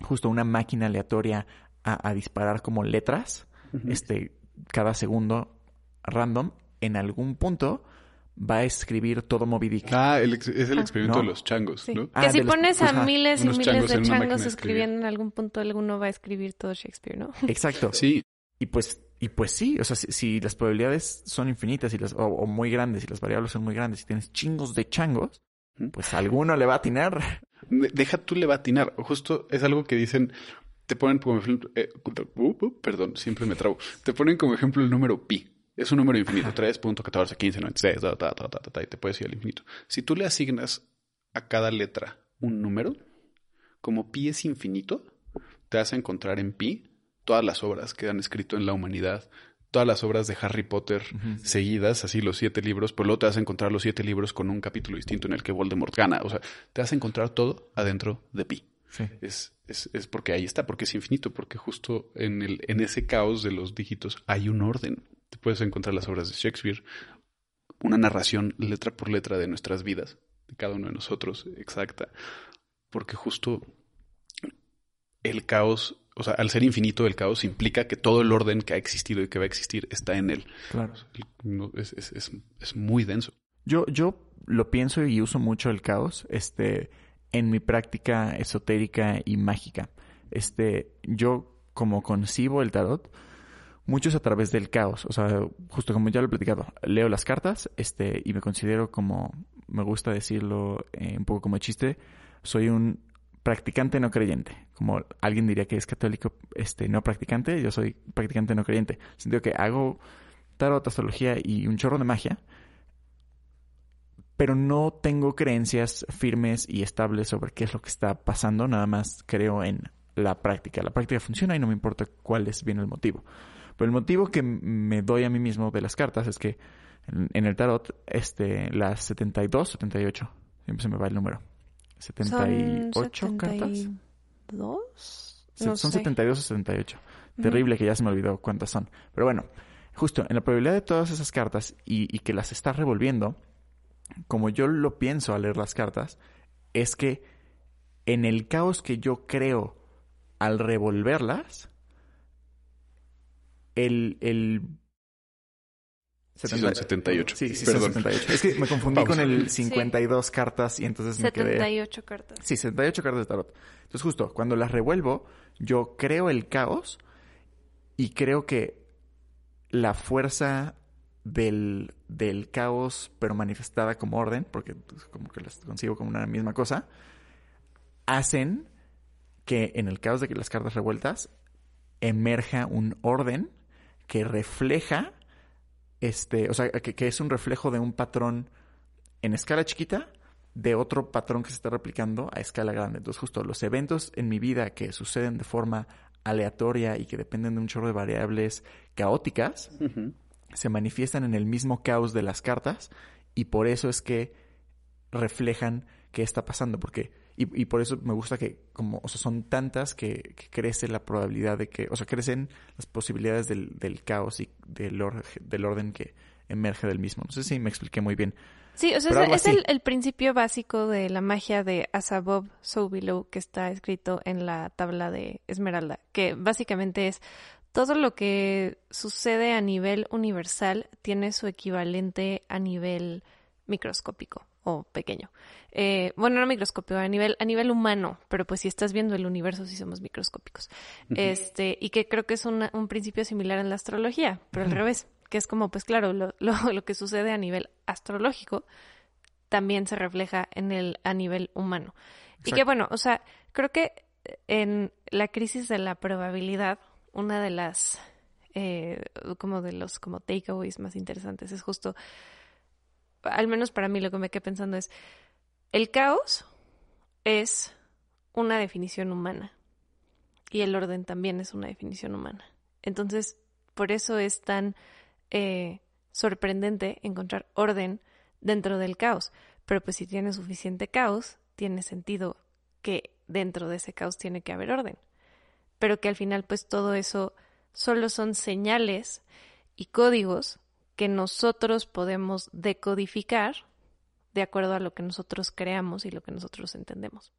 justo una máquina aleatoria a, a disparar como letras, este, cada segundo random, en algún punto va a escribir todo Moby Dick. Ah, el ex- es el Ah. experimento ¿No? de los changos, Sí. ¿no? Ah, que si los- pones a ajá, miles y miles changos de changos escribiendo en algún punto, alguno va a escribir todo Shakespeare, ¿no? Exacto. Sí, Y pues, y pues sí, o sea, si, si las probabilidades son infinitas y las, o, o muy grandes y las variables son muy grandes y tienes chingos de changos, pues alguno le va a atinar. De- Deja tú le va a atinar. Justo es algo que dicen, te ponen como ejemplo, eh, uh, uh, perdón, siempre me trabo. Te ponen como ejemplo el número pi. Es un número infinito, 3.141596, ta, ta, y te puedes ir al infinito. Si tú le asignas a cada letra un número, como pi es infinito, te vas a encontrar en pi todas las obras que han escrito en la humanidad, todas las obras de Harry Potter seguidas, así los siete libros, pero luego te vas a encontrar los siete libros con un capítulo distinto en el que Voldemort gana. O sea, te vas a encontrar todo adentro de pi. Sí. Es, es, es porque ahí está, porque es infinito, porque justo en, el, en ese caos de los dígitos hay un orden. Te puedes encontrar las obras de Shakespeare, una narración letra por letra de nuestras vidas, de cada uno de nosotros, exacta, porque justo el caos, o sea, al ser infinito el caos implica que todo el orden que ha existido y que va a existir está en él. Claro. Es, es, es, es muy denso. Yo, yo lo pienso y uso mucho el caos, este, en mi práctica esotérica y mágica. Este, yo como concibo el tarot, mucho es a través del caos. O sea, justo como ya lo he platicado, leo las cartas, este, y me considero como, me gusta decirlo eh, un poco como chiste, soy un practicante no creyente. Como alguien diría que es católico, este, no practicante, yo soy practicante no creyente. Sentido que hago tarot, astrología y un chorro de magia, pero no tengo creencias firmes y estables sobre qué es lo que está pasando, nada más creo en la práctica. La práctica funciona y no me importa cuál es bien el motivo. Pero el motivo que me doy a mí mismo de las cartas es que En, en el tarot, este, las 72, 78. Siempre se me va el número. 78 cartas. ¿Dos? Se- No son sé. 72 o 78. Ujú. Terrible que ya se me olvidó cuántas son. Pero bueno, justo en la probabilidad de todas esas cartas y, y que las estás revolviendo, como yo lo pienso al leer las cartas, es que en el caos que yo creo al revolverlas, el... el Sí, son 78. Sí, sí, Perdón. son 78. Es que me confundí con el 52 cartas y entonces me quedé... 78 cartas. Sí, 78 cartas de tarot. Entonces, justo, cuando las revuelvo, yo creo el caos y creo que la fuerza del, del caos, pero manifestada como orden, porque pues, como que las consigo como una misma cosa, hacen que en el caos de que las cartas revueltas emerja un orden que refleja este, o sea, que, que es un reflejo de un patrón en escala chiquita de otro patrón que se está replicando a escala grande. Entonces, justo los eventos en mi vida que suceden de forma aleatoria y que dependen de un chorro de variables caóticas, se manifiestan en el mismo caos de las cartas y por eso es que reflejan qué está pasando, porque y, y por eso me gusta que como, o sea, son tantas que, que crece la probabilidad de que, o sea, crecen las posibilidades del, del caos y del, or- del orden que emerge del mismo. No sé si me expliqué muy bien. Sí, o sea, es, el, el principio básico de la magia de As above, so below, que está escrito en la tabla de Esmeralda, que básicamente es todo lo que sucede a nivel universal tiene su equivalente a nivel microscópico o pequeño. Eh, bueno, no microscópico, a nivel, a nivel humano, pero pues si estás viendo el universo sí somos microscópicos. Este, y que creo que es una- un principio similar en la astrología, pero al revés, que es como, pues claro, lo, lo, lo que sucede a nivel astrológico también se refleja en el, a nivel humano. Y que bueno, o sea, creo que en la crisis de la probabilidad, una de las, eh, como de los como takeaways más interesantes es justo, al menos para mí lo que me quedé pensando es, el caos es una definición humana y el orden también es una definición humana. Entonces, por eso es tan eh, sorprendente encontrar orden dentro del caos. Pero pues si tiene suficiente caos, tiene sentido que dentro de ese caos tiene que haber orden. Pero que al final pues todo eso solo son señales y códigos que nosotros podemos decodificar de acuerdo a lo que nosotros creamos y lo que nosotros entendemos.